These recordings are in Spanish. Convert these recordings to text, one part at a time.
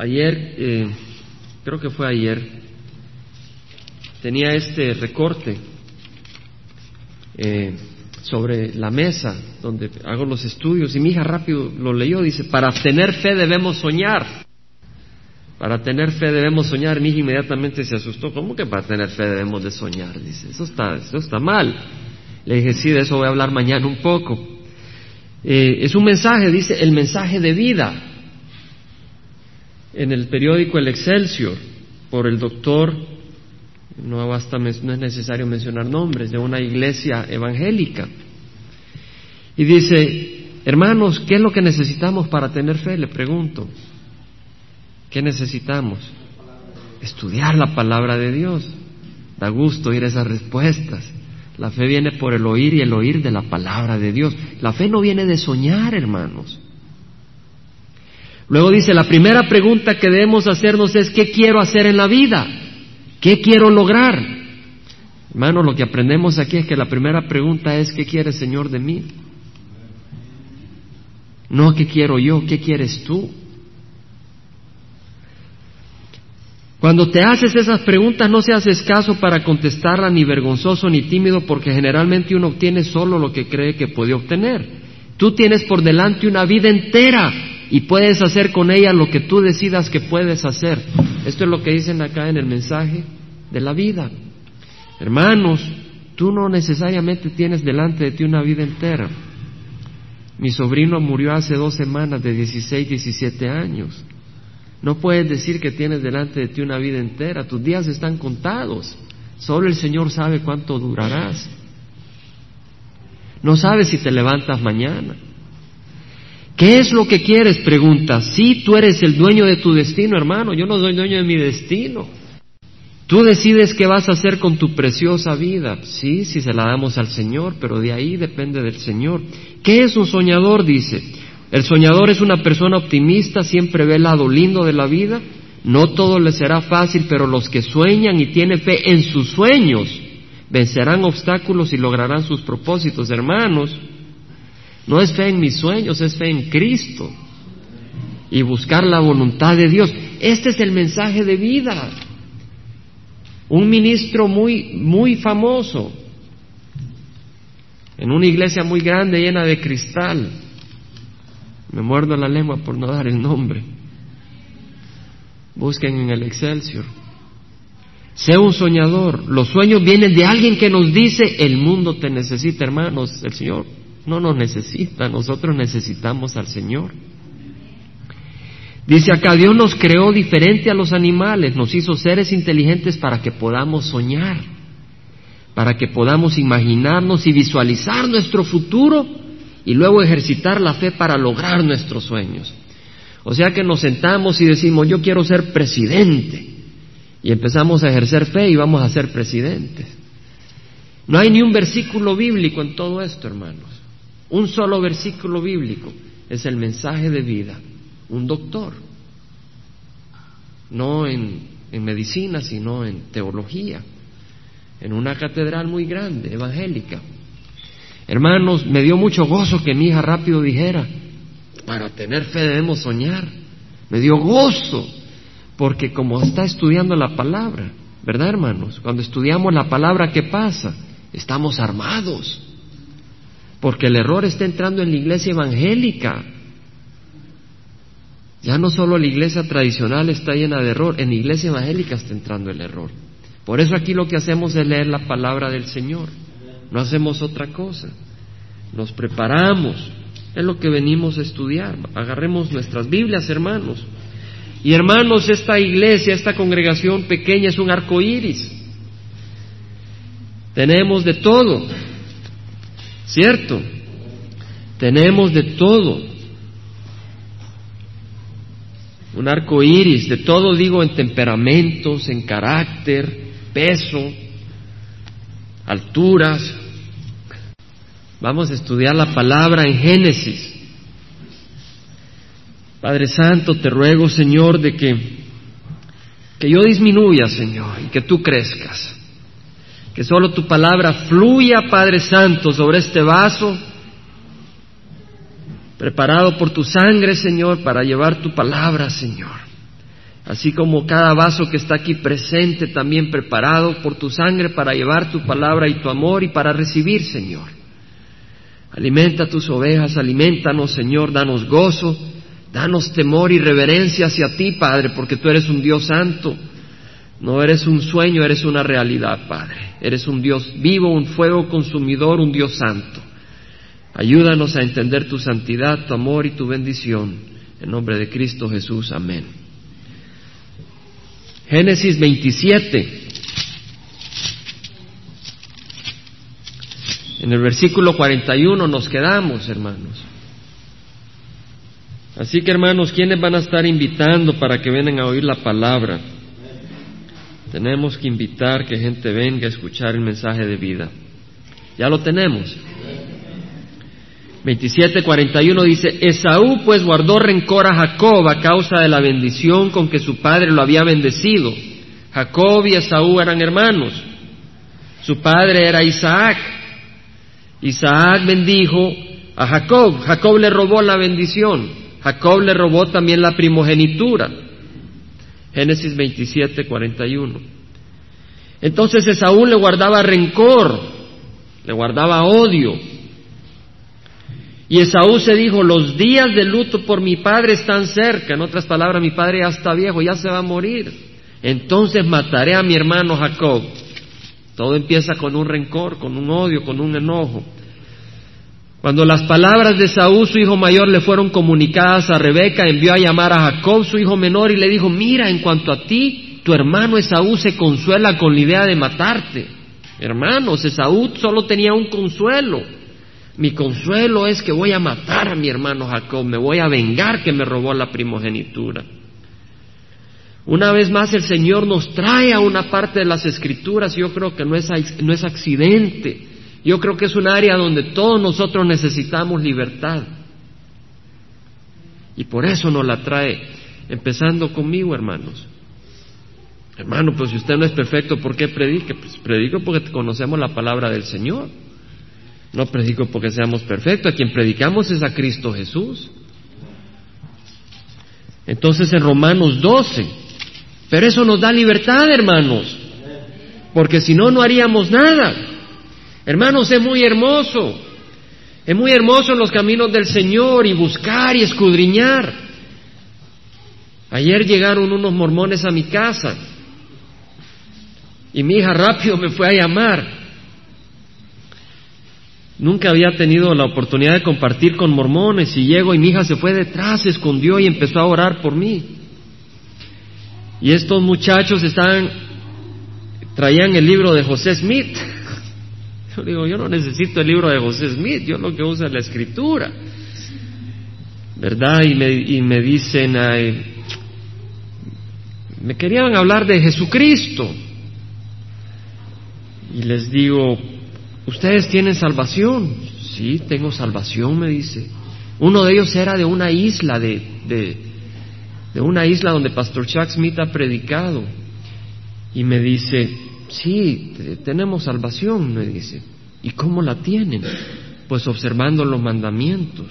ayer, eh, creo que fue ayer, tenía este recorte eh, sobre la mesa donde hago los estudios y mi hija rápido lo leyó, dice, para tener fe debemos soñar. Para tener fe debemos soñar. Mi hija inmediatamente se asustó. ¿Cómo que para tener fe debemos de soñar? Dice, eso está, eso está mal. Le dije, sí, de eso voy a hablar mañana un poco. Eh, es un mensaje, dice, el mensaje de vida. En el periódico El Excelsior, por el doctor, no, basta, es necesario mencionar nombres, de una iglesia evangélica. Y dice, hermanos, ¿qué es lo que necesitamos para tener fe? Le pregunto. ¿Qué necesitamos? Estudiar la palabra de Dios. Da gusto oír esas respuestas. La fe viene por el oír y el oír de la palabra de Dios. La fe no viene de soñar, hermanos. Luego dice, la primera pregunta que debemos hacernos es, ¿qué quiero hacer en la vida? ¿Qué quiero lograr? Hermanos, lo que aprendemos aquí es que la primera pregunta es, ¿qué quiere Señor de mí? No, ¿qué quiero yo? ¿Qué quieres tú? Cuando te haces esas preguntas no seas escaso para contestarla ni vergonzoso ni tímido porque generalmente uno obtiene solo lo que cree que puede obtener. Tú tienes por delante una vida entera y puedes hacer con ella lo que tú decidas que puedes hacer. Esto es lo que dicen acá en el mensaje de la vida. Hermanos, tú no necesariamente tienes delante de ti una vida entera. Mi sobrino murió hace dos semanas de 16, 17 años. No puedes decir que tienes delante de ti una vida entera, tus días están contados. Solo el Señor sabe cuánto durarás. No sabes si te levantas mañana. ¿Qué es lo que quieres? Pregunta. Si tú eres el dueño de tu destino, hermano, yo no soy dueño de mi destino. Tú decides qué vas a hacer con tu preciosa vida. Sí, si se la damos al Señor, pero de ahí depende del Señor. ¿Qué es un soñador? Dice. El soñador es una persona optimista, siempre ve el lado lindo de la vida. No todo le será fácil, pero los que sueñan y tienen fe en sus sueños vencerán obstáculos y lograrán sus propósitos. Hermanos, no es fe en mis sueños, es fe en Cristo. Y buscar la voluntad de Dios. Este es el mensaje de vida. Un ministro muy, muy famoso, en una iglesia muy grande llena de cristal, me muerdo la lengua por no dar el nombre. Busquen en el Excelsior. Sé un soñador. Los sueños vienen de alguien que nos dice, el mundo te necesita, hermanos. El Señor no nos necesita, nosotros necesitamos al Señor. Dice acá, Dios nos creó diferente a los animales, nos hizo seres inteligentes para que podamos soñar, para que podamos imaginarnos y visualizar nuestro futuro y luego ejercitar la fe para lograr nuestros sueños. O sea que nos sentamos y decimos, yo quiero ser presidente. Y empezamos a ejercer fe y vamos a ser presidentes. No hay ni un versículo bíblico en todo esto, hermanos. Un solo versículo bíblico es el mensaje de vida. Un doctor. No en, medicina, sino en teología. En una catedral muy grande, evangélica. Hermanos, me dio mucho gozo que mi hija rápido dijera, para tener fe debemos soñar. Me dio gozo, porque como está estudiando la palabra, ¿verdad hermanos? Cuando estudiamos la palabra, ¿qué pasa? Estamos armados, porque el error está entrando en la iglesia evangélica. Ya no solo la iglesia tradicional está llena de error, en la iglesia evangélica está entrando el error. Por eso aquí lo que hacemos es leer la palabra del Señor. No hacemos otra cosa. Nos preparamos. Es lo que venimos a estudiar. Agarremos nuestras Biblias, hermanos. Y hermanos, esta iglesia, esta congregación pequeña es un arco iris. Tenemos de todo. ¿Cierto? Tenemos de todo. Un arco iris, de todo digo en temperamentos, en carácter, peso, alturas, Vamos a estudiar la palabra en Génesis. Padre Santo, te ruego, Señor, de que, que yo disminuya, Señor, y que tú crezcas. Que solo tu palabra fluya, Padre Santo, sobre este vaso, preparado por tu sangre, Señor, para llevar tu palabra, Señor. así como cada vaso que está aquí presente también preparado por tu sangre para llevar tu palabra y tu amor y para recibir, Señor. Alimenta tus ovejas, alimentanos, Señor, danos gozo, danos temor y reverencia hacia ti, Padre, porque tú eres un Dios santo. No eres un sueño, eres una realidad, Padre. Eres un Dios vivo, un fuego consumidor, un Dios santo. Ayúdanos a entender tu santidad, tu amor y tu bendición. En nombre de Cristo Jesús, amén. Génesis 27. En el versículo 41 nos quedamos, hermanos. Así que, hermanos, ¿quiénes van a estar invitando para que vengan a oír la palabra? Tenemos que invitar que gente venga a escuchar el mensaje de vida. Ya lo tenemos. 27:41 dice, Esaú pues guardó rencor a Jacob a causa de la bendición con que su padre lo había bendecido. Jacob y Esaú eran hermanos. Su padre era Isaac. Isaac bendijo a Jacob. Jacob le robó la bendición. Jacob le robó también la primogenitura. Génesis 27:41. Entonces Esaú le guardaba rencor, le guardaba odio y Esaú se dijo, los días de luto por mi padre están cerca. En otras palabras, mi padre ya está viejo, ya se va a morir. Entonces mataré a mi hermano Jacob. Todo empieza con un rencor, con un odio, con un enojo. Cuando las palabras de Esaú, su hijo mayor, le fueron comunicadas a Rebeca, envió a llamar a Jacob, su hijo menor, y le dijo, mira, en cuanto a ti, tu hermano Esaú se consuela con la idea de matarte. Hermanos, Esaú solo tenía un consuelo mi consuelo es que voy a matar a mi hermano Jacob, me voy a vengar que me robó la primogenitura. Una vez más el Señor nos trae a una parte de las escrituras, yo creo que no es, no es accidente, yo creo que es un área donde todos nosotros necesitamos libertad. Y por eso nos la trae, empezando conmigo, hermanos. Hermano, pues si usted no es perfecto, ¿por qué predique? Pues predico porque conocemos la palabra del Señor. No predico porque seamos perfectos, a quien predicamos es a Cristo Jesús. Entonces en Romanos 12, pero eso nos da libertad, hermanos, porque si no, no haríamos nada. Hermanos, es muy hermoso, es muy hermoso en los caminos del Señor y buscar y escudriñar. Ayer llegaron unos mormones a mi casa y mi hija rápido me fue a llamar Nunca había tenido la oportunidad de compartir con mormones y llego y mi hija se fue detrás, se escondió y empezó a orar por mí. Y estos muchachos estaban, traían el libro de José Smith. Yo digo, yo no necesito el libro de José Smith, yo lo que uso es la escritura. ¿Verdad? Y me, y me dicen, me querían hablar de Jesucristo. Y les digo, ¿Ustedes tienen salvación? Sí, tengo salvación, me dice. Uno de ellos era de una isla, de, de, una isla donde Pastor Chuck Smith ha predicado. Y me dice, sí, tenemos salvación, me dice. ¿Y cómo la tienen? Pues observando los mandamientos.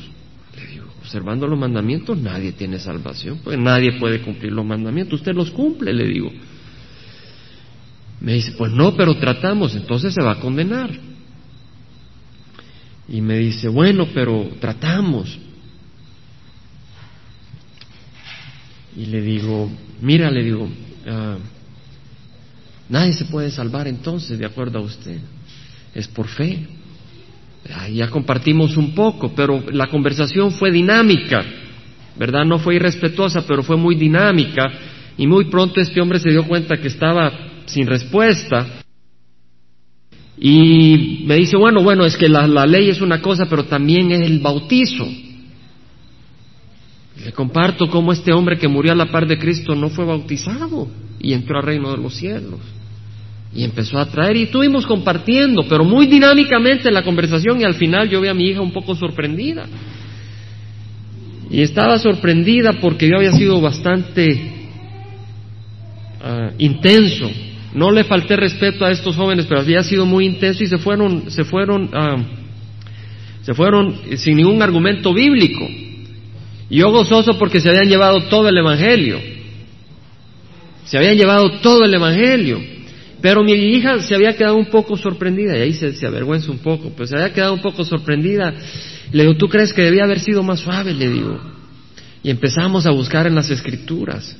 Le digo, observando los mandamientos nadie tiene salvación, pues nadie puede cumplir los mandamientos. Usted los cumple, le digo. Me dice, pues no, pero tratamos, entonces se va a condenar. Y me dice, bueno, pero tratamos. Y le digo, mira, le digo, ah, nadie se puede salvar entonces, de acuerdo a usted. Es por fe. Ya compartimos un poco, pero la conversación fue dinámica, ¿verdad? No fue irrespetuosa, pero fue muy dinámica. Y muy pronto este hombre se dio cuenta que estaba sin respuesta y me dice, bueno, bueno, es que la, ley es una cosa, pero también es el bautizo. Le comparto cómo este hombre que murió a la par de Cristo no fue bautizado y entró al reino de los cielos. Y empezó a traer y estuvimos compartiendo, pero muy dinámicamente la conversación y al final yo vi a mi hija un poco sorprendida. Y estaba sorprendida porque yo había sido bastante ah, intenso no le falté respeto a estos jóvenes, pero había sido muy intenso y se fueron, se fueron, ah, se fueron sin ningún argumento bíblico. Y yo gozoso porque se habían llevado todo el Evangelio. Se habían llevado todo el Evangelio. Pero mi hija se había quedado un poco sorprendida, y ahí se, avergüenza un poco, pues se había quedado un poco sorprendida. Le digo, ¿tú crees que debía haber sido más suave? Le digo. Y empezamos a buscar en las escrituras.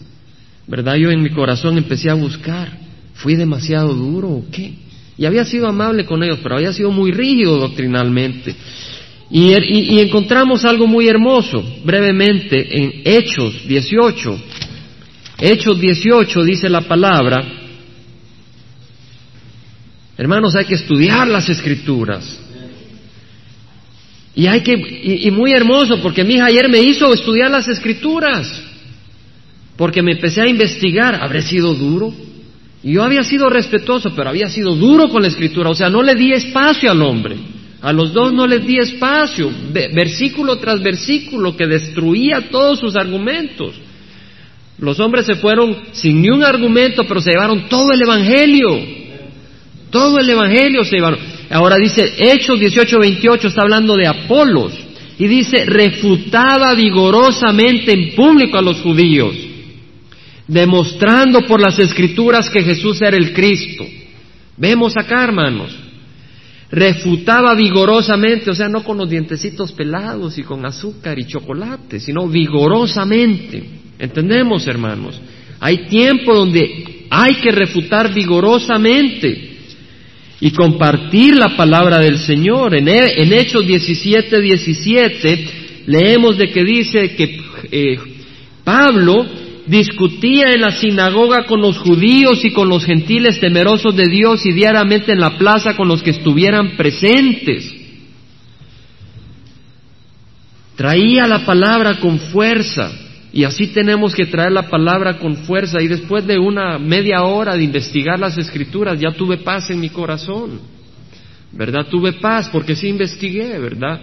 ¿Verdad? Yo en mi corazón empecé a buscar. ¿Fui demasiado duro o qué? Y había sido amable con ellos, pero había sido muy rígido doctrinalmente. Y, y encontramos algo muy hermoso, brevemente, en Hechos 18. Hechos 18 dice la palabra, hermanos, hay que estudiar las escrituras. Y hay que, y, muy hermoso, porque mi hija ayer me hizo estudiar las escrituras, porque me empecé a investigar, ¿habré sido duro? Y yo había sido respetuoso, pero había sido duro con la escritura, o sea, no le di espacio al hombre, a los dos no les di espacio, versículo tras versículo, que destruía todos sus argumentos. Los hombres se fueron sin ni un argumento, pero se llevaron todo el Evangelio. Todo el Evangelio se llevaron. Ahora dice, Hechos 18, 28 está hablando de Apolos y dice, refutaba vigorosamente en público a los judíos, demostrando por las escrituras que Jesús era el Cristo. Vemos acá, hermanos, refutaba vigorosamente, o sea, no con los dientecitos pelados y con azúcar y chocolate, sino vigorosamente. ¿Entendemos, hermanos? Hay tiempo donde hay que refutar vigorosamente y compartir la palabra del Señor. En, Hechos 17, 17 leemos de que dice que eh, Pablo discutía en la sinagoga con los judíos y con los gentiles temerosos de Dios y diariamente en la plaza con los que estuvieran presentes. Traía la palabra con fuerza y así tenemos que traer la palabra con fuerza. Y después de una media hora de investigar las escrituras, ya tuve paz en mi corazón. ¿Verdad? Tuve paz porque sí investigué, ¿verdad?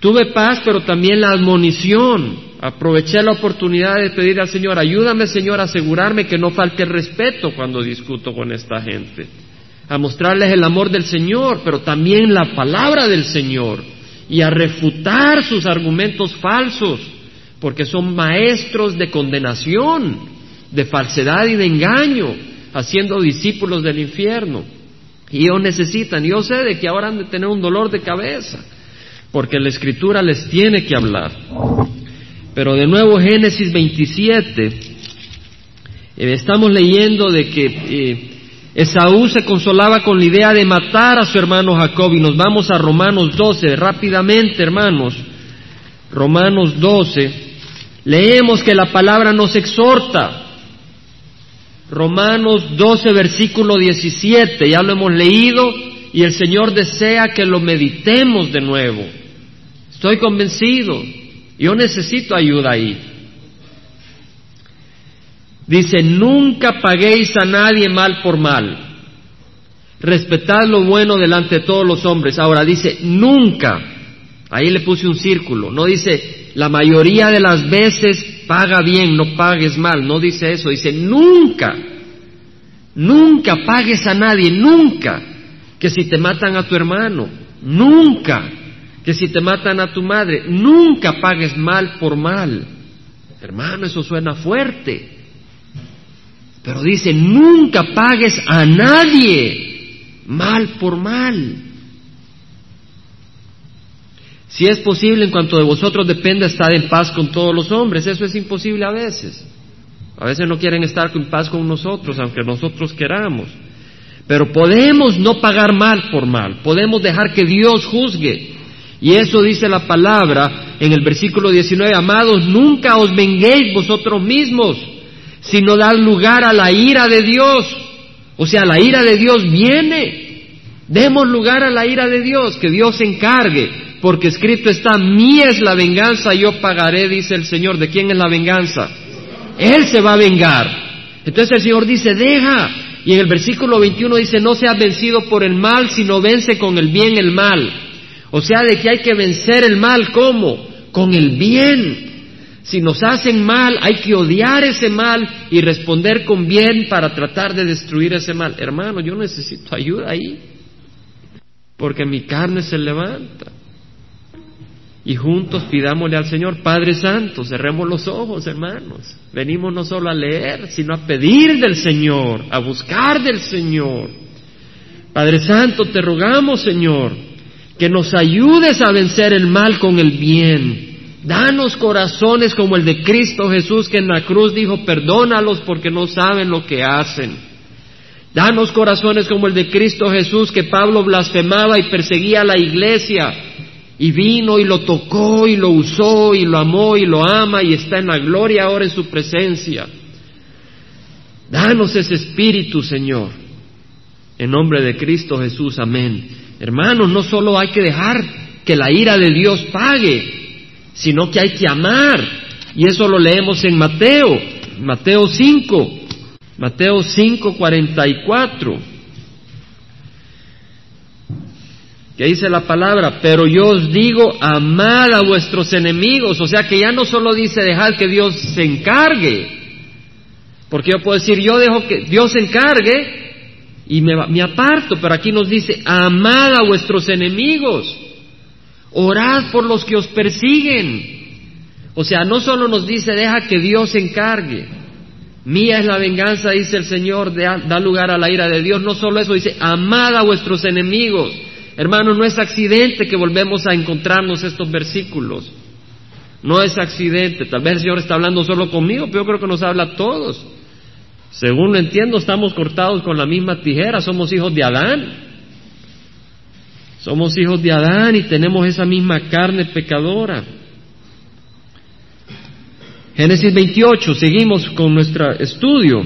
Tuve paz, pero también la admonición. Aproveché la oportunidad de pedir al Señor, ayúdame Señor a asegurarme que no falte el respeto cuando discuto con esta gente. A mostrarles el amor del Señor, pero también la palabra del Señor. Y a refutar sus argumentos falsos porque son maestros de condenación, de falsedad y de engaño, haciendo discípulos del infierno. Y ellos necesitan, yo sé de que ahora han de tener un dolor de cabeza, porque la escritura les tiene que hablar. Pero de nuevo Génesis 27, eh, estamos leyendo de que eh, Esaú se consolaba con la idea de matar a su hermano Jacob y nos vamos a Romanos 12, rápidamente hermanos, Romanos 12, Leemos que la palabra nos exhorta. Romanos 12, versículo 17, ya lo hemos leído y el Señor desea que lo meditemos de nuevo. Estoy convencido, yo necesito ayuda ahí. Dice, nunca paguéis a nadie mal por mal. Respetad lo bueno delante de todos los hombres. Ahora dice, nunca. Ahí le puse un círculo. No dice, la mayoría de las veces paga bien, no pagues mal, no dice eso, dice nunca, nunca pagues a nadie, nunca, que si te matan a tu hermano, nunca, que si te matan a tu madre, nunca pagues mal por mal. Hermano, eso suena fuerte, pero dice nunca pagues a nadie mal por mal. Si es posible, en cuanto de vosotros dependa, estar en paz con todos los hombres. Eso es imposible a veces. A veces no quieren estar en paz con nosotros, aunque nosotros queramos. Pero podemos no pagar mal por mal. Podemos dejar que Dios juzgue. Y eso dice la palabra en el versículo 19. Amados, nunca os venguéis vosotros mismos, sino dar lugar a la ira de Dios. O sea, la ira de Dios viene. Demos lugar a la ira de Dios, que Dios se encargue porque escrito está, mí es la venganza, yo pagaré, dice el Señor. ¿De quién es la venganza? Él se va a vengar. Entonces el Señor dice, deja. Y en el versículo 21 dice, no seas vencido por el mal, sino vence con el bien el mal. O sea, de que hay que vencer el mal, ¿cómo? Con el bien. Si nos hacen mal, hay que odiar ese mal y responder con bien para tratar de destruir ese mal. Hermano, yo necesito ayuda ahí, porque mi carne se levanta. Y juntos pidámosle al Señor, Padre Santo, cerremos los ojos, hermanos. Venimos no solo a leer, sino a pedir del Señor, a buscar del Señor. Padre Santo, te rogamos, Señor, que nos ayudes a vencer el mal con el bien. Danos corazones como el de Cristo Jesús, que en la cruz dijo, perdónalos porque no saben lo que hacen. Danos corazones como el de Cristo Jesús, que Pablo blasfemaba y perseguía a la iglesia y vino y lo tocó y lo usó y lo amó y lo ama y está en la gloria ahora en su presencia. Danos ese espíritu, Señor. En nombre de Cristo Jesús, amén. Hermanos, no solo hay que dejar que la ira de Dios pague, sino que hay que amar. Y eso lo leemos en Mateo, Mateo 5, Mateo 5, 44. Que dice la palabra, pero yo os digo, amad a vuestros enemigos, o sea que ya no solo dice dejad que Dios se encargue, porque yo puedo decir, yo dejo que Dios se encargue y me, me aparto, pero aquí nos dice, amad a vuestros enemigos, orad por los que os persiguen, o sea, no solo nos dice, deja que Dios se encargue, Mía es la venganza, dice el Señor, da lugar a la ira de Dios. No solo eso, dice, amad a vuestros enemigos. Hermano, no es accidente que volvemos a encontrarnos estos versículos. No es accidente. Tal vez el Señor está hablando solo conmigo, pero yo creo que nos habla a todos. Según lo entiendo, estamos cortados con la misma tijera, somos hijos de Adán. Somos hijos de Adán y tenemos esa misma carne pecadora. Génesis 28, seguimos con nuestro estudio.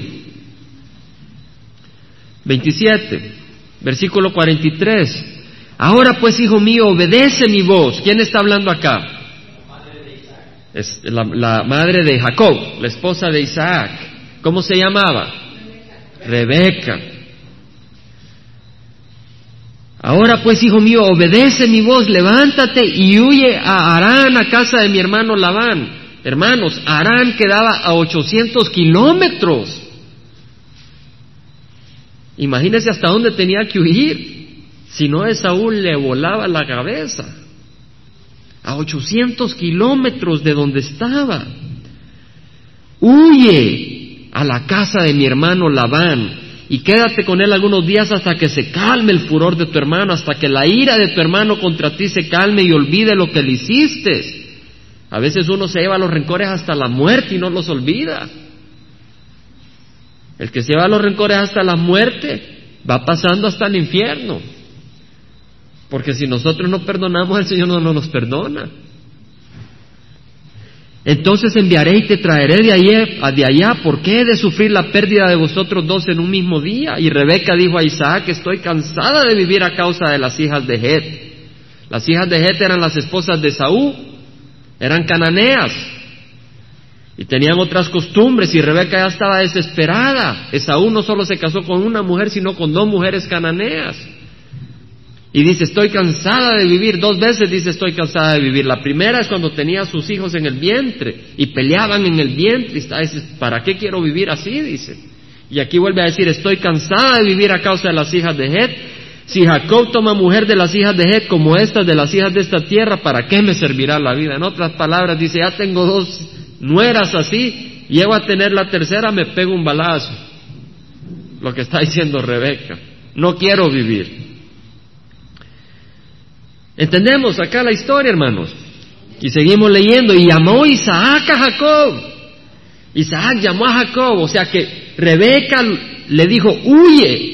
27, versículo 43. Ahora pues, hijo mío, obedece mi voz. ¿Quién está hablando acá? Es la, la, madre de Jacob, la esposa de Isaac. ¿Cómo se llamaba? Rebeca. Ahora pues, hijo mío, obedece mi voz, levántate y huye a Arán, a casa de mi hermano Labán. Hermanos, Arán quedaba a 800 kilómetros. Imagínense hasta dónde tenía que huir. Si no, Saúl le volaba la cabeza a 800 kilómetros de donde estaba. Huye a la casa de mi hermano Labán y quédate con él algunos días hasta que se calme el furor de tu hermano, hasta que la ira de tu hermano contra ti se calme y olvide lo que le hiciste. A veces uno se lleva los rencores hasta la muerte y no los olvida. El que se lleva los rencores hasta la muerte va pasando hasta el infierno. Porque si nosotros no perdonamos, el Señor no, nos perdona. Entonces enviaré y te traeré de allá, de allá. ¿Por qué he de sufrir la pérdida de vosotros dos en un mismo día? Y Rebeca dijo a Isaac, estoy cansada de vivir a causa de las hijas de Het. Las hijas de Het eran las esposas de Saúl, eran cananeas y tenían otras costumbres y Rebeca ya estaba desesperada. Esaú no solo se casó con una mujer, sino con dos mujeres cananeas. Y dice, estoy cansada de vivir. Dos veces dice, estoy cansada de vivir. La primera es cuando tenía a sus hijos en el vientre y peleaban en el vientre. Y dice, ¿para qué quiero vivir así? Dice. Y aquí vuelve a decir, estoy cansada de vivir a causa de las hijas de Het. Si Jacob toma mujer de las hijas de Het como estas de las hijas de esta tierra, ¿para qué me servirá la vida? En otras palabras, dice, ya tengo dos nueras así, llego a tener la tercera, me pego un balazo. Lo que está diciendo Rebeca. No quiero vivir. Entendemos acá la historia, hermanos. Y seguimos leyendo. Y llamó Isaac a Jacob. Isaac llamó a Jacob. O sea que Rebeca le dijo, huye.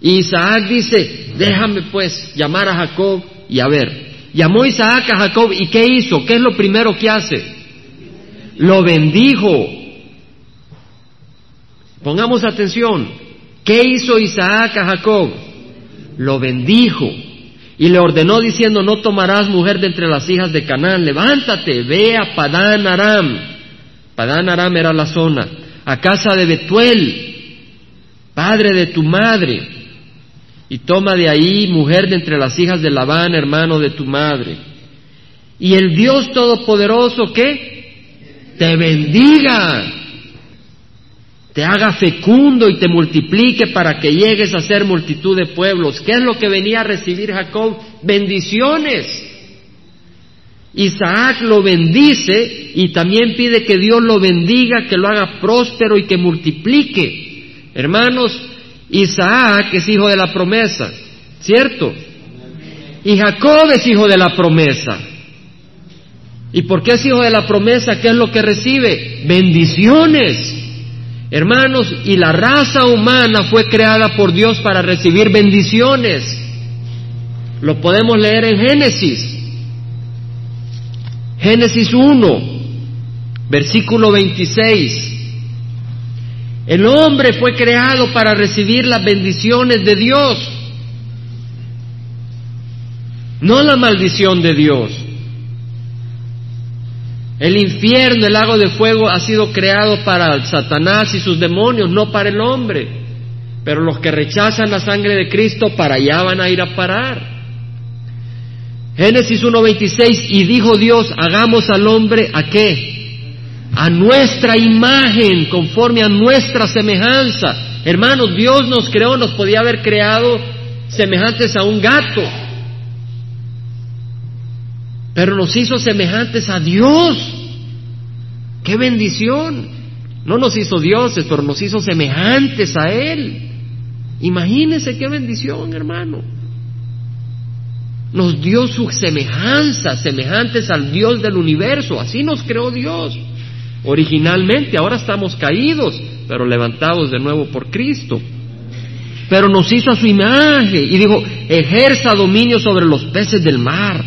Y Isaac dice, déjame pues llamar a Jacob y a ver. Llamó Isaac a Jacob y ¿qué hizo? ¿Qué es lo primero que hace? Lo bendijo. Pongamos atención. ¿Qué hizo Isaac a Jacob? Lo bendijo. Y le ordenó diciendo, no tomarás mujer de entre las hijas de Canaán, levántate, ve a Padán Aram. Padán Aram era la zona, a casa de Betuel, padre de tu madre, y toma de ahí mujer de entre las hijas de Labán, hermano de tu madre. Y el Dios Todopoderoso, ¿qué? Te bendiga te haga fecundo y te multiplique para que llegues a ser multitud de pueblos. ¿Qué es lo que venía a recibir Jacob? Bendiciones. Isaac lo bendice y también pide que Dios lo bendiga, que lo haga próspero y que multiplique. Hermanos, Isaac es hijo de la promesa, ¿cierto? Y Jacob es hijo de la promesa. ¿Y por qué es hijo de la promesa? ¿Qué es lo que recibe? Bendiciones. Hermanos, y la raza humana fue creada por Dios para recibir bendiciones. Lo podemos leer en Génesis. Génesis 1, versículo 26. El hombre fue creado para recibir las bendiciones de Dios, no la maldición de Dios. El infierno, el lago de fuego, ha sido creado para Satanás y sus demonios, no para el hombre. Pero los que rechazan la sangre de Cristo, para allá van a ir a parar. Génesis 1.26, y dijo Dios, hagamos al hombre a qué? A nuestra imagen, conforme a nuestra semejanza. Hermanos, Dios nos creó, nos podía haber creado semejantes a un gato, pero nos hizo semejantes a Dios. ¡Qué bendición! No nos hizo dioses, pero nos hizo semejantes a Él. Imagínese qué bendición, hermano nos dio su semejanza, semejantes al Dios del universo. Así nos creó Dios. Originalmente, ahora estamos caídos, pero levantados de nuevo por Cristo. Pero nos hizo a su imagen y dijo, ejerza dominio sobre los peces del mar,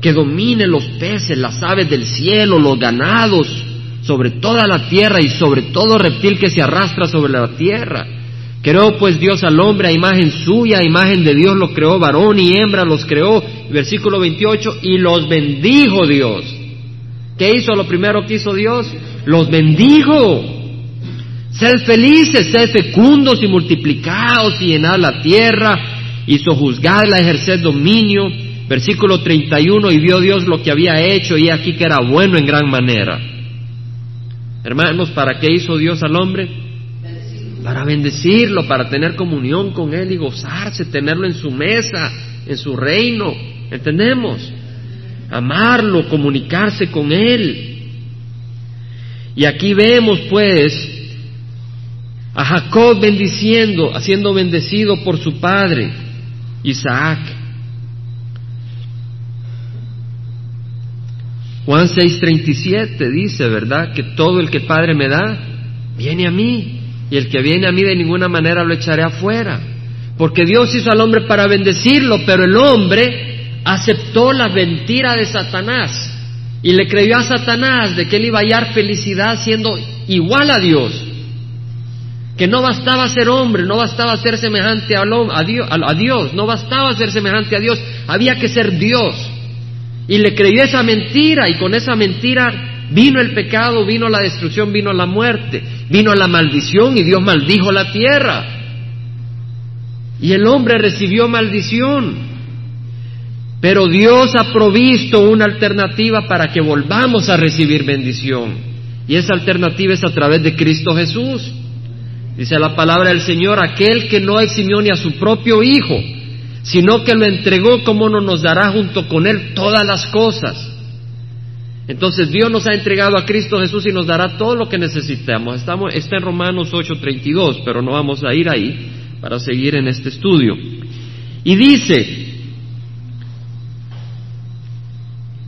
que domine los peces, las aves del cielo, los ganados, sobre toda la tierra y sobre todo reptil que se arrastra sobre la tierra. Creó pues Dios al hombre a imagen suya, a imagen de Dios lo creó, varón y hembra los creó. Versículo 28, y los bendijo Dios. ¿Qué hizo lo primero que hizo Dios? Los bendijo. Sed felices, sed fecundos y multiplicados y llenad la tierra y sojuzgadla, ejerced dominio. Versículo 31, y vio Dios lo que había hecho y aquí que era bueno en gran manera. Hermanos, ¿para qué hizo Dios al hombre? para bendecirlo, para tener comunión con Él y gozarse, tenerlo en su mesa, en su reino. ¿Entendemos? Amarlo, comunicarse con Él. Y aquí vemos pues a Jacob bendiciendo, haciendo bendecido por su padre, Isaac. Juan 6:37 dice, ¿verdad? Que todo el que Padre me da, viene a mí. Y el que viene a mí de ninguna manera lo echaré afuera. Porque Dios hizo al hombre para bendecirlo, pero el hombre aceptó la mentira de Satanás y le creyó a Satanás de que él iba a hallar felicidad siendo igual a Dios. Que no bastaba ser hombre, no bastaba ser semejante a, Dios, a Dios, no bastaba ser semejante a Dios, había que ser Dios. Y le creyó esa mentira y con esa mentira Vino el pecado, vino la destrucción, vino la muerte, vino la maldición y Dios maldijo la tierra. Y el hombre recibió maldición. Pero Dios ha provisto una alternativa para que volvamos a recibir bendición. Y esa alternativa es a través de Cristo Jesús. Dice la palabra del Señor, aquel que no eximió ni a su propio Hijo, sino que lo entregó, como no nos dará junto con Él todas las cosas? Entonces Dios nos ha entregado a Cristo Jesús y nos dará todo lo que necesitamos. Estamos, está en Romanos 8:32, pero no vamos a ir ahí para seguir en este estudio. Y dice,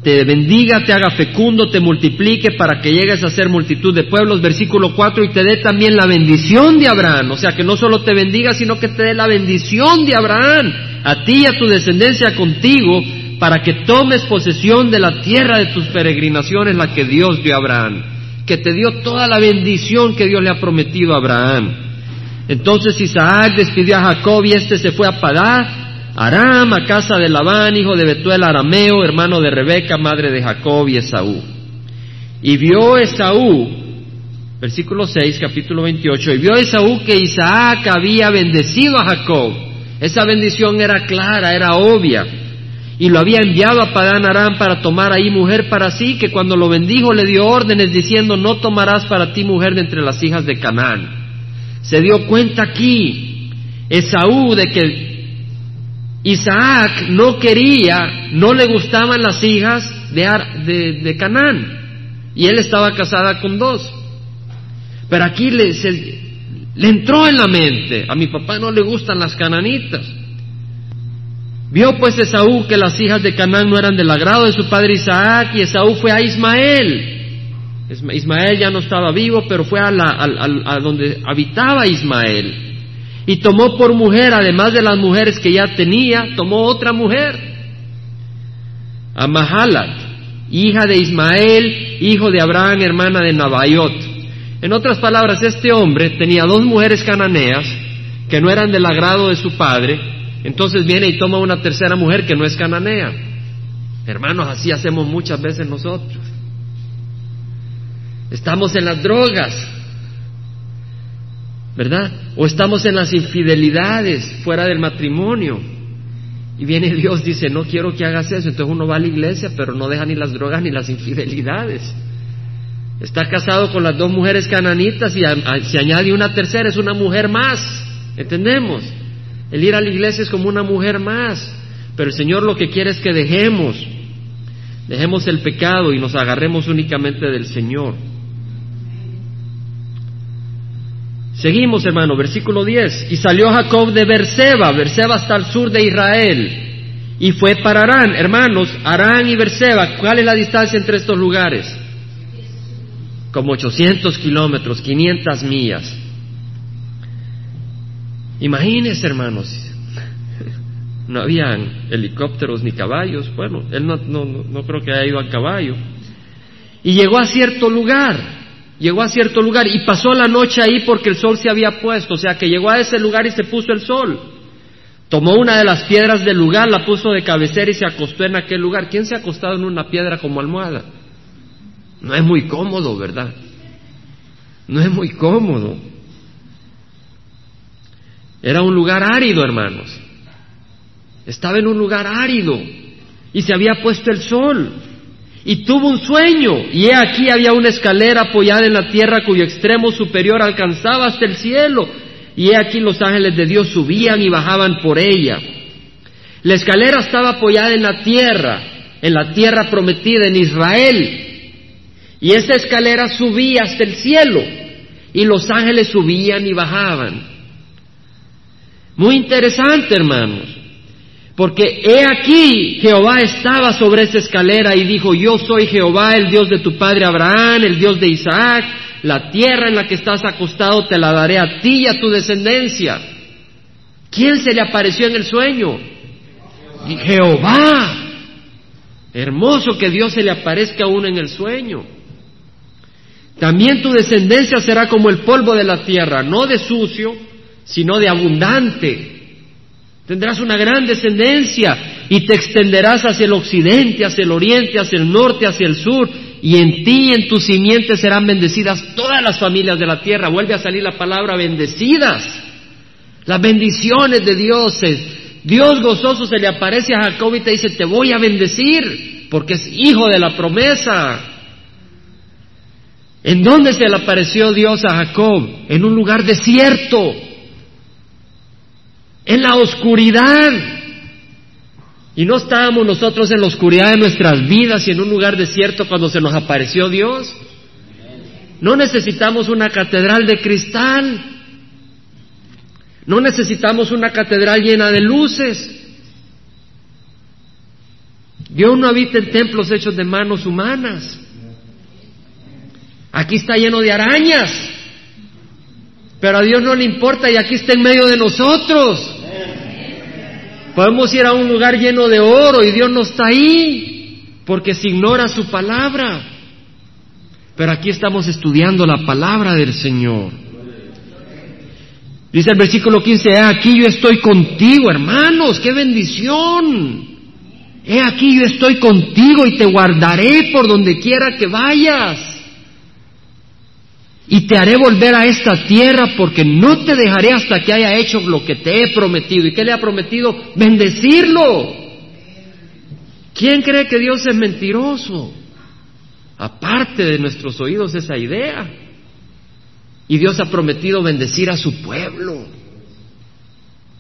te bendiga, te haga fecundo, te multiplique para que llegues a ser multitud de pueblos, versículo 4, y te dé también la bendición de Abraham, o sea que no solo te bendiga, sino que te dé la bendición de Abraham, a ti y a tu descendencia contigo, para que tomes posesión de la tierra de tus peregrinaciones, la que Dios dio a Abraham, que te dio toda la bendición que Dios le ha prometido a Abraham. Entonces Isaac despidió a Jacob y éste se fue a Padá, Aram, a casa de Labán, hijo de Betuel arameo, hermano de Rebeca, madre de Jacob y Esaú. Y vio Esaú, versículo 6, capítulo 28, y vio Esaú que Isaac había bendecido a Jacob. Esa bendición era clara, era obvia y lo había enviado a Padán Aram para tomar ahí mujer para sí, que cuando lo bendijo le dio órdenes diciendo, no tomarás para ti mujer de entre las hijas de Canaán. Se dio cuenta aquí Esaú de que Isaac no quería, no le gustaban las hijas de, de, Canaán. Y él estaba casada con dos. Pero aquí le, le entró en la mente, a mi papá no le gustan las cananitas. Vio pues Esaú que las hijas de Canaán no eran del agrado de su padre Isaac y Esaú fue a Ismael. Ismael ya no estaba vivo, pero fue a, la, a, donde habitaba Ismael. Y tomó por mujer, además de las mujeres que ya tenía, tomó otra mujer, a Mahalat, hija de Ismael, hijo de Abraham, hermana de Nabaiot. En otras palabras, este hombre tenía dos mujeres cananeas que no eran del agrado de su padre, entonces viene y toma una tercera mujer que no es cananea. Hermanos, así hacemos muchas veces nosotros. Estamos en las drogas, ¿verdad? O estamos en las infidelidades fuera del matrimonio. Y viene Dios, dice, no quiero que hagas eso. Entonces uno va a la iglesia, pero no deja ni las drogas ni las infidelidades. Está casado con las dos mujeres cananitas y se añade una tercera, es una mujer más. ¿Entendemos? El ir a la iglesia es como una mujer más, pero el Señor lo que quiere es que dejemos, dejemos el pecado y nos agarremos únicamente del Señor. Seguimos, hermano, versículo 10. Y salió Jacob de Berseba, Berseba está al sur de Israel, y fue para Arán. Hermanos, Arán y Berseba, ¿cuál es la distancia entre estos lugares? Como 800 kilómetros, 500 millas. Imagínense, hermanos, no habían helicópteros ni caballos, bueno, él no, no, no creo que haya ido a caballo. Y llegó a cierto lugar, llegó a cierto lugar y pasó la noche ahí porque el sol se había puesto, o sea que llegó a ese lugar y se puso el sol. Tomó una de las piedras del lugar, la puso de cabecera y se acostó en aquel lugar. ¿Quién se ha acostado en una piedra como almohada? No es muy cómodo, ¿verdad? No es muy cómodo. Era un lugar árido, hermanos. Estaba en un lugar árido y se había puesto el sol. Y tuvo un sueño, y he aquí había una escalera apoyada en la tierra cuyo extremo superior alcanzaba hasta el cielo, y he aquí los ángeles de Dios subían y bajaban por ella. La escalera estaba apoyada en la tierra, en la tierra prometida en Israel, y esa escalera subía hasta el cielo, y los ángeles subían y bajaban. Muy interesante, hermanos. Porque he aquí, Jehová estaba sobre esa escalera y dijo, yo soy Jehová, el Dios de tu padre Abraham, el Dios de Isaac, la tierra en la que estás acostado te la daré a ti y a tu descendencia. ¿Quién se le apareció en el sueño? Jehová. Hermoso que Dios se le aparezca a uno en el sueño. También tu descendencia será como el polvo de la tierra, no de sucio, sino de abundante. Tendrás una gran descendencia y te extenderás hacia el occidente, hacia el oriente, hacia el norte, hacia el sur, y en ti y en tu simiente serán bendecidas todas las familias de la tierra. Vuelve a salir la palabra bendecidas. Las bendiciones de Dios. Dios gozoso se le aparece a Jacob y te dice, te voy a bendecir, porque es hijo de la promesa. ¿En dónde se le apareció Dios a Jacob? En un lugar desierto en la oscuridad. Y no estábamos nosotros en la oscuridad de nuestras vidas y en un lugar desierto cuando se nos apareció Dios. No necesitamos una catedral de cristal. No necesitamos una catedral llena de luces. Dios no habita en templos hechos de manos humanas. Aquí está lleno de arañas. Pero a Dios no le importa y aquí está en medio de nosotros. Podemos ir a un lugar lleno de oro y Dios no está ahí porque se ignora su palabra. Pero aquí estamos estudiando la palabra del Señor. Dice el versículo 15, he aquí yo estoy contigo, hermanos, qué bendición. He aquí yo estoy contigo y te guardaré por donde quiera que vayas y te haré volver a esta tierra porque no te dejaré hasta que haya hecho lo que te he prometido. ¿Y qué le ha prometido? Bendecirlo. ¿Quién cree que Dios es mentiroso? Aparte de nuestros oídos esa idea. Y Dios ha prometido bendecir a su pueblo.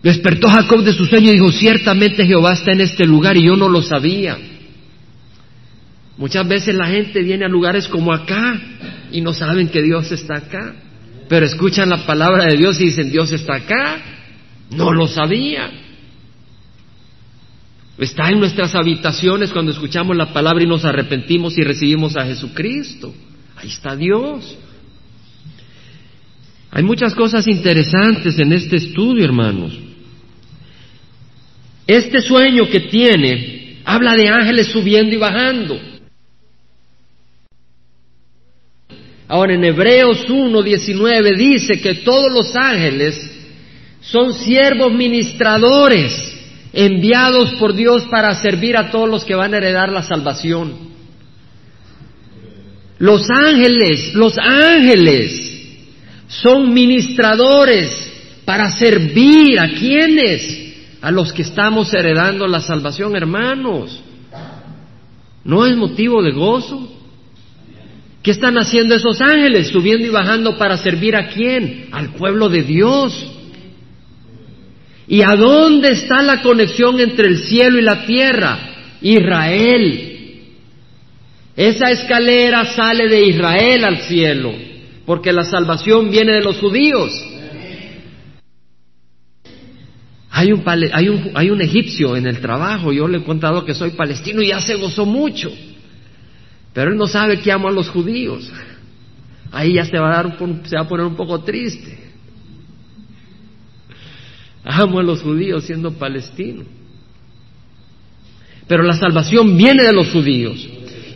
Despertó Jacob de su sueño y dijo, ciertamente Jehová está en este lugar y yo no lo sabía. Muchas veces la gente viene a lugares como acá y no saben que Dios está acá, pero escuchan la palabra de Dios y dicen Dios está acá. No lo sabía. Está en nuestras habitaciones cuando escuchamos la palabra y nos arrepentimos y recibimos a Jesucristo. Ahí está Dios. Hay muchas cosas interesantes en este estudio, hermanos. Este sueño que tiene habla de ángeles subiendo y bajando. Ahora en Hebreos 1.19 dice que todos los ángeles son siervos ministradores enviados por Dios para servir a todos los que van a heredar la salvación. Los ángeles, los ángeles son ministradores para servir a quienes, a los que estamos heredando la salvación, hermanos. ¿No es motivo de gozo? ¿Qué están haciendo esos ángeles? Subiendo y bajando para servir a quién? Al pueblo de Dios. ¿Y a dónde está la conexión entre el cielo y la tierra? Israel. Esa escalera sale de Israel al cielo, porque la salvación viene de los judíos. Hay un, hay un, hay un egipcio en el trabajo, yo le he contado que soy palestino y ya se gozó mucho. Pero él no sabe que amo a los judíos. Ahí ya se va a, dar se va a poner un poco triste. Amo a los judíos siendo palestino. Pero la salvación viene de los judíos.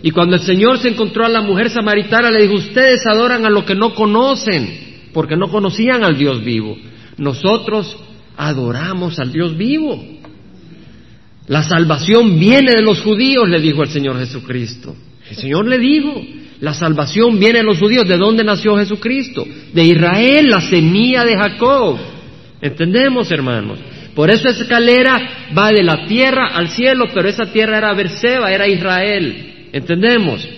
Y cuando el Señor se encontró a la mujer samaritana, le dijo, ustedes adoran a lo que no conocen, porque no conocían al Dios vivo. Nosotros adoramos al Dios vivo. La salvación viene de los judíos, le dijo el Señor Jesucristo. El Señor le dijo, la salvación viene de los judíos. ¿De dónde nació Jesucristo? De Israel, la semilla de Jacob. ¿Entendemos, hermanos? Por eso esa escalera va de la tierra al cielo, pero esa tierra era Berseba, era Israel. ¿Entendemos?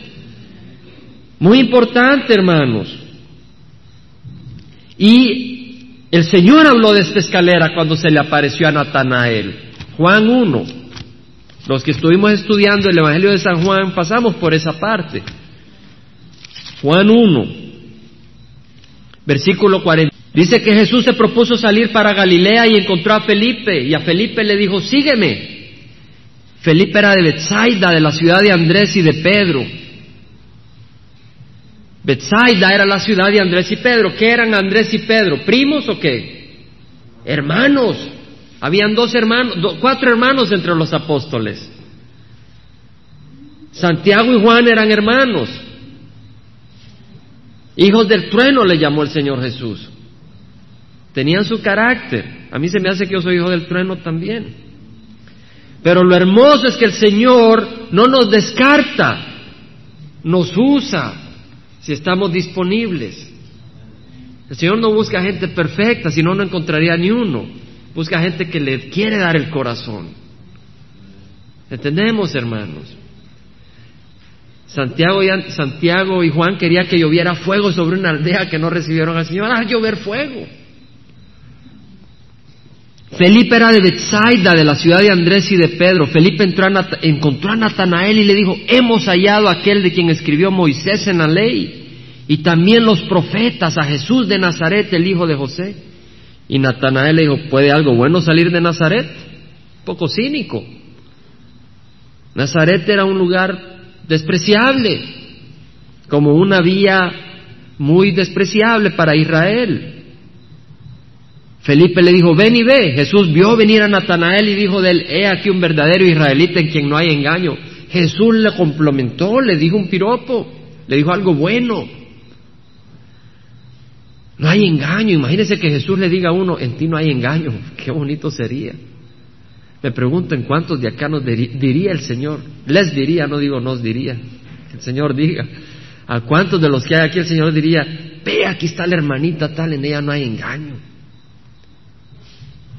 Muy importante, hermanos. Y el Señor habló de esta escalera cuando se le apareció a Natanael. Juan 1. Los que estuvimos estudiando el Evangelio de San Juan pasamos por esa parte. Juan 1, versículo 40. Dice que Jesús se propuso salir para Galilea y encontró a Felipe y a Felipe le dijo, sígueme. Felipe era de Bethsaida, de la ciudad de Andrés y de Pedro. Bethsaida era la ciudad de Andrés y Pedro. ¿Qué eran Andrés y Pedro? ¿Primos o qué? Hermanos. Habían dos hermanos, cuatro hermanos entre los apóstoles. Santiago y Juan eran hermanos. Hijos del trueno le llamó el Señor Jesús. Tenían su carácter. A mí se me hace que yo soy hijo del trueno también. Pero lo hermoso es que el Señor no nos descarta, nos usa si estamos disponibles. El Señor no busca gente perfecta, si no, no encontraría ni uno. Busca gente que le quiere dar el corazón. ¿Entendemos, hermanos? Santiago y, Santiago y Juan quería que lloviera fuego sobre una aldea que no recibieron al Señor. ¡Ah, llover fuego! Felipe era de Bethsaida, de la ciudad de Andrés y de Pedro. Felipe entró encontró a Natanael y le dijo, hemos hallado a aquel de quien escribió Moisés en la ley y también los profetas, a Jesús de Nazaret, el hijo de José. Y Natanael le dijo, ¿puede algo bueno salir de Nazaret? poco cínico. Nazaret era un lugar despreciable, como una vía muy despreciable para Israel. Felipe le dijo, ven y ve. Jesús vio venir a Natanael y dijo de él, he aquí un verdadero israelita en quien no hay engaño. Jesús le complementó, le dijo un piropo, le dijo algo bueno. No hay engaño. Imagínese que Jesús le diga a uno, en ti no hay engaño. Qué bonito sería. Me pregunto en cuántos de acá nos diría el Señor. Les diría, no digo nos diría. El Señor diga. ¿A cuántos de los que hay aquí el Señor diría, ve, aquí está la hermanita tal, en ella no hay engaño?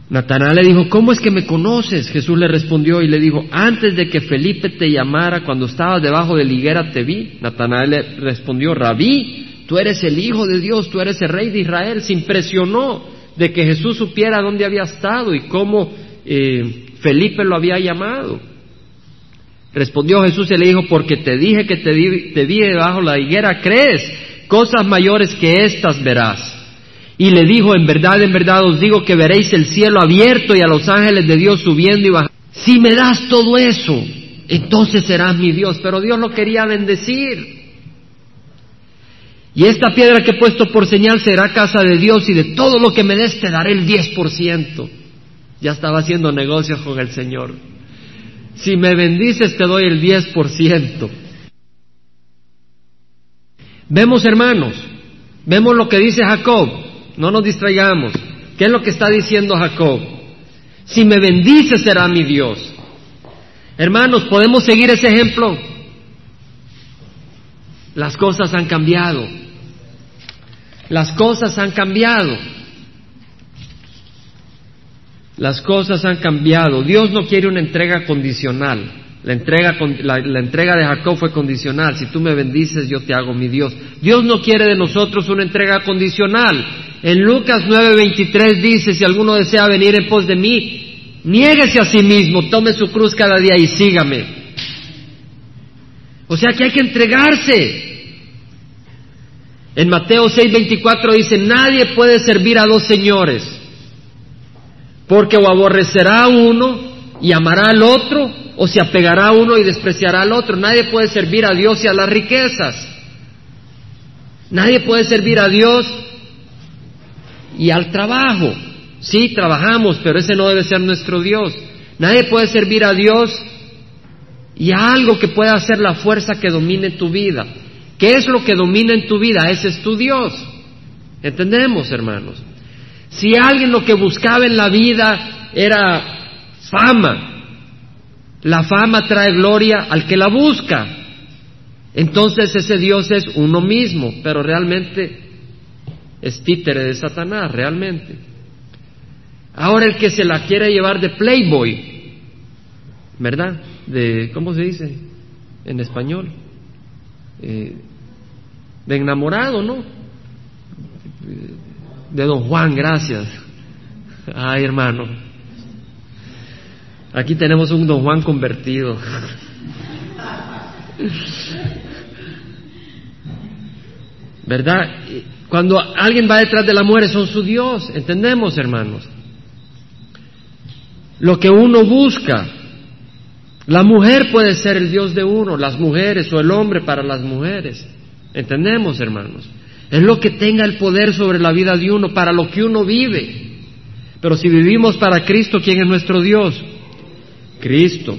Natanael le dijo, ¿cómo es que me conoces? Jesús le respondió y le dijo, antes de que Felipe te llamara, cuando estabas debajo de la higuera te vi. Natanael le respondió, rabí, tú eres el Hijo de Dios, tú eres el Rey de Israel. Se impresionó de que Jesús supiera dónde había estado y cómo eh, Felipe lo había llamado. Respondió Jesús y le dijo, porque te dije que te vi, te debajo la higuera, ¿crees? Cosas mayores que estas verás. Y le dijo, en verdad, en verdad os digo que veréis el cielo abierto y a los ángeles de Dios subiendo y bajando. Si me das todo eso, entonces serás mi Dios. Pero Dios lo quería bendecir. Y esta piedra que he puesto por señal será casa de Dios y de todo lo que me des te daré el 10%. Ya estaba haciendo negocios con el Señor. Si me bendices te doy el 10%. Vemos hermanos, vemos lo que dice Jacob, no nos distraigamos. ¿Qué es lo que está diciendo Jacob? Si me bendices será mi Dios. Hermanos, ¿podemos seguir ese ejemplo? Las cosas han cambiado. Las cosas han cambiado. Las cosas han cambiado. Dios no quiere una entrega condicional. La entrega, la, la entrega de Jacob fue condicional. Si tú me bendices, yo te hago mi Dios. Dios no quiere de nosotros una entrega condicional. En Lucas 9:23 dice, si alguno desea venir en pos de mí, niéguese a sí mismo, tome su cruz cada día y sígame. O sea que hay que entregarse. En Mateo 6:24 dice, nadie puede servir a dos señores, porque o aborrecerá a uno y amará al otro, o se apegará a uno y despreciará al otro. Nadie puede servir a Dios y a las riquezas. Nadie puede servir a Dios y al trabajo. Sí, trabajamos, pero ese no debe ser nuestro Dios. Nadie puede servir a Dios y a algo que pueda ser la fuerza que domine tu vida. ¿Qué es lo que domina en tu vida? Ese es tu Dios. ¿Entendemos, hermanos? Si alguien lo que buscaba en la vida era fama, la fama trae gloria al que la busca. Entonces ese Dios es uno mismo, pero realmente es títere de Satanás, realmente. Ahora el que se la quiere llevar de playboy, ¿verdad? De, ¿cómo se dice en español? Eh, de enamorado, ¿no? De don Juan, gracias. Ay, hermano. Aquí tenemos un don Juan convertido. ¿Verdad? Cuando alguien va detrás de la mujer son su Dios, entendemos hermanos. Lo que uno busca, la mujer puede ser el Dios de uno, las mujeres o el hombre para las mujeres, entendemos hermanos. Es lo que tenga el poder sobre la vida de uno, para lo que uno vive. Pero si vivimos para Cristo, ¿quién es nuestro Dios? Cristo.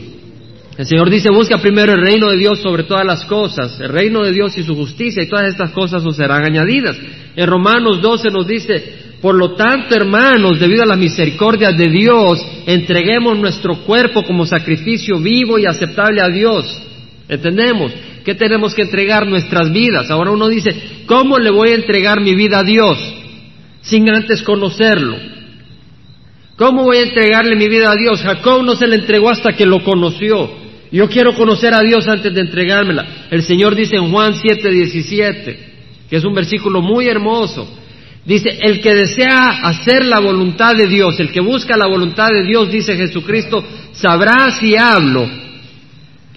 El Señor dice, busca primero el reino de Dios sobre todas las cosas, el reino de Dios y su justicia, y todas estas cosas os serán añadidas. En Romanos 12 nos dice, por lo tanto, hermanos, debido a la misericordia de Dios, entreguemos nuestro cuerpo como sacrificio vivo y aceptable a Dios. ¿Entendemos? ¿Qué tenemos que entregar nuestras vidas? Ahora uno dice, ¿cómo le voy a entregar mi vida a Dios sin antes conocerlo? ¿Cómo voy a entregarle mi vida a Dios? Jacob no se le entregó hasta que lo conoció. Yo quiero conocer a Dios antes de entregármela. El Señor dice en Juan 7, 17, que es un versículo muy hermoso. Dice, el que desea hacer la voluntad de Dios, el que busca la voluntad de Dios, dice Jesucristo, sabrá si hablo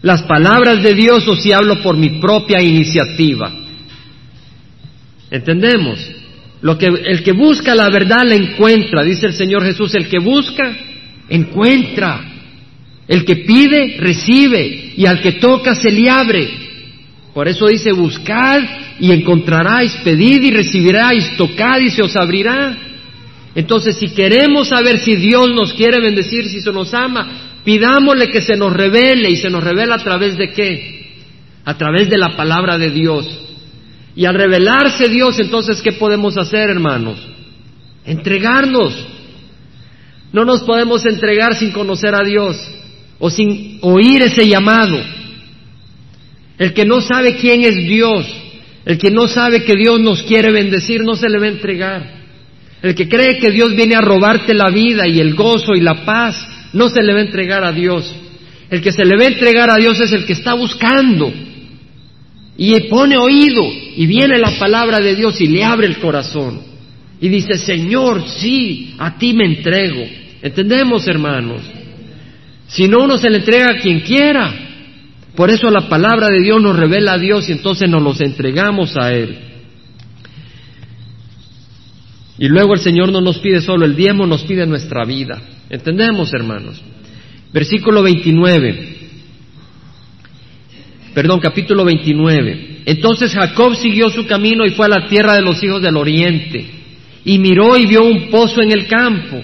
las palabras de Dios o si hablo por mi propia iniciativa. ¿Entendemos? Lo que, el que busca la verdad la encuentra, dice el Señor Jesús, el que busca, encuentra. El que pide, recibe, y al que toca se le abre. Por eso dice, buscad y encontraráis, pedid y recibiráis, tocad y se os abrirá. Entonces, si queremos saber si Dios nos quiere bendecir, si se nos ama, pidámosle que se nos revele y se nos revela a través de qué? A través de la palabra de Dios. Y al revelarse Dios, entonces, ¿qué podemos hacer, hermanos? Entregarnos. No nos podemos entregar sin conocer a Dios o sin oír ese llamado. El que no sabe quién es Dios, el que no sabe que Dios nos quiere bendecir, no se le va a entregar. El que cree que Dios viene a robarte la vida y el gozo y la paz, no se le va a entregar a Dios. El que se le va a entregar a Dios es el que está buscando y pone oído y viene la palabra de Dios y le abre el corazón y dice, Señor, sí, a ti me entrego. ¿Entendemos, hermanos? Si no, uno se le entrega a quien quiera. Por eso la palabra de Dios nos revela a Dios y entonces nos los entregamos a Él. Y luego el Señor no nos pide solo el diezmo, nos pide nuestra vida. ¿Entendemos, hermanos? Versículo 29. Perdón, capítulo 29. Entonces Jacob siguió su camino y fue a la tierra de los hijos del oriente. Y miró y vio un pozo en el campo.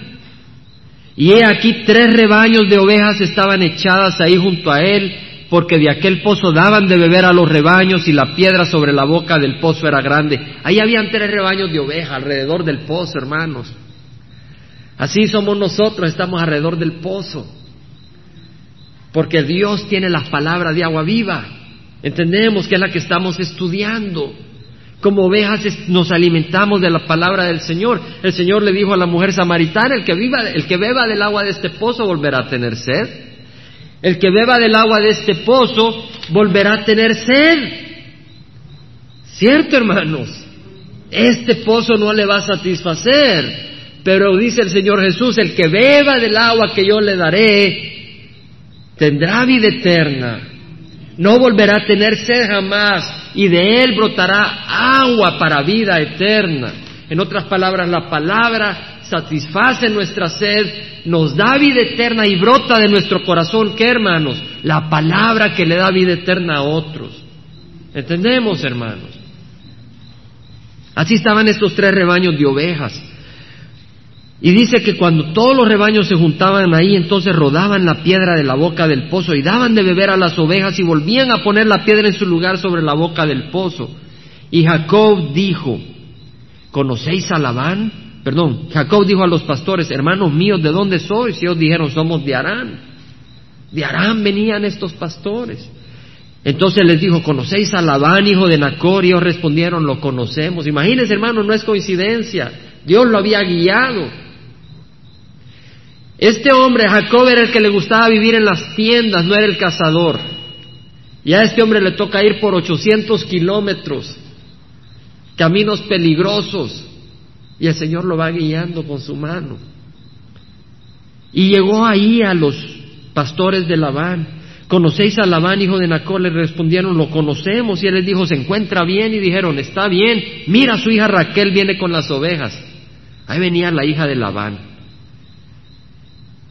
Y he aquí tres rebaños de ovejas estaban echadas ahí junto a él porque de aquel pozo daban de beber a los rebaños y la piedra sobre la boca del pozo era grande. Ahí habían tres rebaños de oveja alrededor del pozo, hermanos. Así somos nosotros, estamos alrededor del pozo. Porque Dios tiene las palabras de agua viva. Entendemos que es la que estamos estudiando. Como ovejas nos alimentamos de la palabra del Señor. El Señor le dijo a la mujer samaritana, el que, viva, el que beba del agua de este pozo volverá a tener sed. El que beba del agua de este pozo volverá a tener sed. ¿Cierto, hermanos? Este pozo no le va a satisfacer. Pero dice el Señor Jesús, el que beba del agua que yo le daré, tendrá vida eterna. No volverá a tener sed jamás y de él brotará agua para vida eterna. En otras palabras, la palabra satisface nuestra sed, nos da vida eterna y brota de nuestro corazón, ¿qué hermanos? La palabra que le da vida eterna a otros. ¿Entendemos, hermanos? Así estaban estos tres rebaños de ovejas. Y dice que cuando todos los rebaños se juntaban ahí, entonces rodaban la piedra de la boca del pozo y daban de beber a las ovejas y volvían a poner la piedra en su lugar sobre la boca del pozo. Y Jacob dijo, ¿conocéis a Labán? Perdón, Jacob dijo a los pastores, hermanos míos, ¿de dónde sois? Y ellos dijeron, somos de Arán. De Arán venían estos pastores. Entonces les dijo, ¿conocéis a Labán, hijo de Nacor? Y ellos respondieron, lo conocemos. Imagínense, hermanos, no es coincidencia. Dios lo había guiado. Este hombre, Jacob, era el que le gustaba vivir en las tiendas, no era el cazador. Y a este hombre le toca ir por 800 kilómetros, caminos peligrosos, y el Señor lo va guiando con su mano. Y llegó ahí a los pastores de Labán. ¿Conocéis a Labán, hijo de Nacor? Le respondieron, lo conocemos. Y él les dijo, se encuentra bien. Y dijeron, está bien. Mira, su hija Raquel viene con las ovejas. Ahí venía la hija de Labán.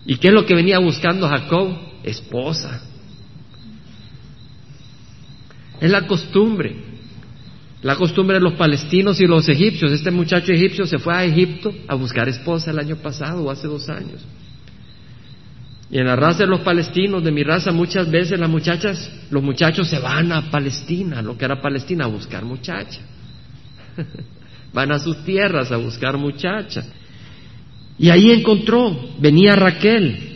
¿Y qué es lo que venía buscando Jacob? Esposa. Es la costumbre. La costumbre de los palestinos y los egipcios. Este muchacho egipcio se fue a Egipto a buscar esposa el año pasado o hace dos años. Y en la raza de los palestinos, de mi raza, muchas veces las muchachas, los muchachos se van a Palestina, lo que era Palestina, a buscar muchacha. van a sus tierras a buscar muchacha. Y ahí encontró, venía Raquel,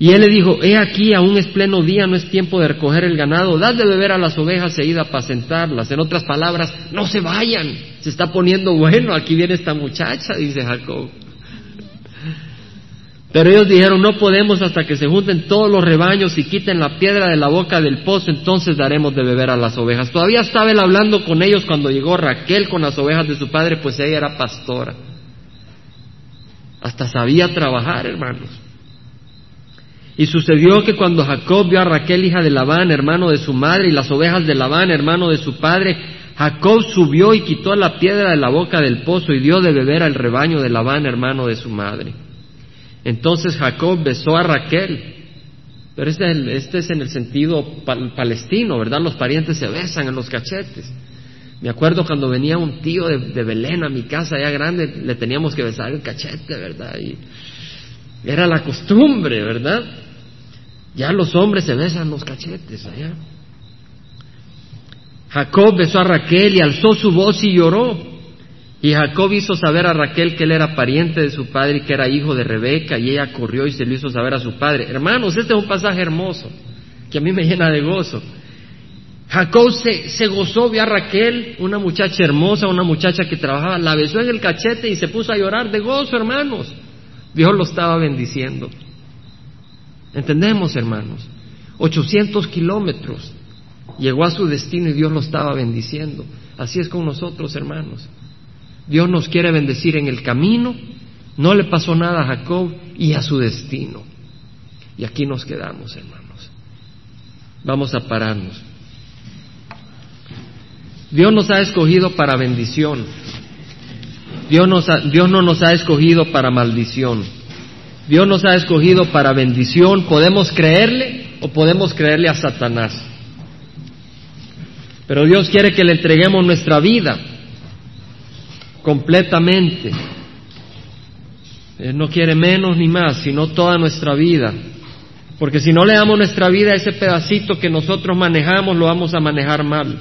y él le dijo, he aquí, aún es pleno día, no es tiempo de recoger el ganado, dad de beber a las ovejas e id a apacentarlas. En otras palabras, no se vayan, se está poniendo bueno, aquí viene esta muchacha, dice Jacob. Pero ellos dijeron, no podemos hasta que se junten todos los rebaños y quiten la piedra de la boca del pozo, entonces daremos de beber a las ovejas. Todavía estaba él hablando con ellos cuando llegó Raquel con las ovejas de su padre, pues ella era pastora. Hasta sabía trabajar, hermanos. Y sucedió que cuando Jacob vio a Raquel, hija de Labán, hermano de su madre, y las ovejas de Labán, hermano de su padre, Jacob subió y quitó la piedra de la boca del pozo y dio de beber al rebaño de Labán, hermano de su madre. Entonces Jacob besó a Raquel. Pero este es, este es en el sentido palestino, ¿verdad? Los parientes se besan en los cachetes. Me acuerdo cuando venía un tío de, Belén a mi casa ya grande, le teníamos que besar el cachete, ¿verdad? Y era la costumbre, ¿verdad? Ya los hombres se besan los cachetes allá. Jacob besó a Raquel y alzó su voz y lloró. Y Jacob hizo saber a Raquel que él era pariente de su padre y que era hijo de Rebeca, y ella corrió y se lo hizo saber a su padre. Hermanos, este es un pasaje hermoso, que a mí me llena de gozo. Jacob se, gozó, vio a Raquel, una muchacha hermosa, una muchacha que trabajaba, la besó en el cachete y se puso a llorar de gozo, hermanos. Dios lo estaba bendiciendo. ¿Entendemos, hermanos? 800 kilómetros. Llegó a su destino y Dios lo estaba bendiciendo. Así es con nosotros, hermanos. Dios nos quiere bendecir en el camino. No le pasó nada a Jacob y a su destino. Y aquí nos quedamos, hermanos. Vamos a pararnos. Dios nos ha escogido para bendición. Dios, Dios no nos ha escogido para maldición. Dios nos ha escogido para bendición. Podemos creerle o podemos creerle a Satanás. Pero Dios quiere que le entreguemos nuestra vida completamente. Él no quiere menos ni más, sino toda nuestra vida. Porque si no le damos nuestra vida a ese pedacito que nosotros manejamos, lo vamos a manejar mal.